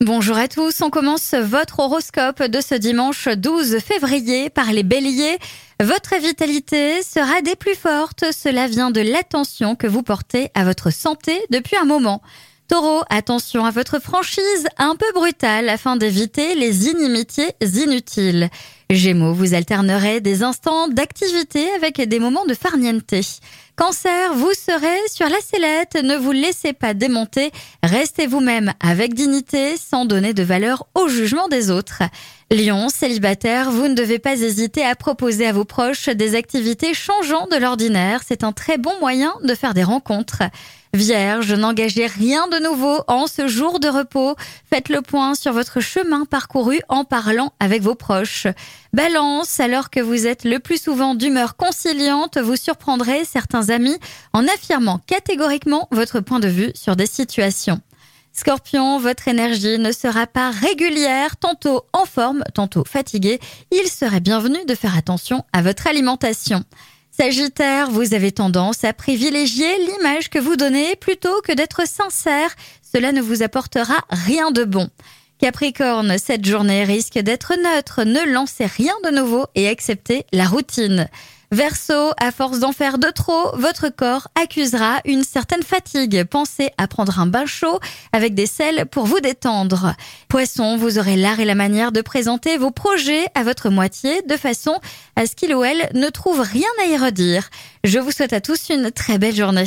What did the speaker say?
Bonjour à tous, on commence votre horoscope de ce dimanche 12 février par les béliers. Votre vitalité sera des plus fortes, cela vient de l'attention que vous portez à votre santé depuis un moment. Taureau, attention à votre franchise un peu brutale afin d'éviter les inimitiés inutiles. Gémeaux, vous alternerez des instants d'activité avec des moments de farniente. Cancer, vous serez sur la sellette, ne vous laissez pas démonter, restez vous-même avec dignité sans donner de valeur au jugement des autres. Lion, célibataire, vous ne devez pas hésiter à proposer à vos proches des activités changeant de l'ordinaire, c'est un très bon moyen de faire des rencontres. Vierge, n'engagez rien de nouveau en ce jour de repos. Faites le point sur votre chemin parcouru en parlant avec vos proches. Balance, alors que vous êtes le plus souvent d'humeur conciliante, vous surprendrez certains amis en affirmant catégoriquement votre point de vue sur des situations. Scorpion, votre énergie ne sera pas régulière, tantôt en forme, tantôt fatiguée. Il serait bienvenu de faire attention à votre alimentation. Sagittaire, vous avez tendance à privilégier l'image que vous donnez plutôt que d'être sincère. Cela ne vous apportera rien de bon. Capricorne, cette journée risque d'être neutre. Ne lancez rien de nouveau et acceptez la routine. Verseau, à force d'en faire de trop, votre corps accusera une certaine fatigue. Pensez à prendre un bain chaud avec des sels pour vous détendre. Poisson, vous aurez l'art et la manière de présenter vos projets à votre moitié de façon à ce qu'il ou elle ne trouve rien à y redire. Je vous souhaite à tous une très belle journée.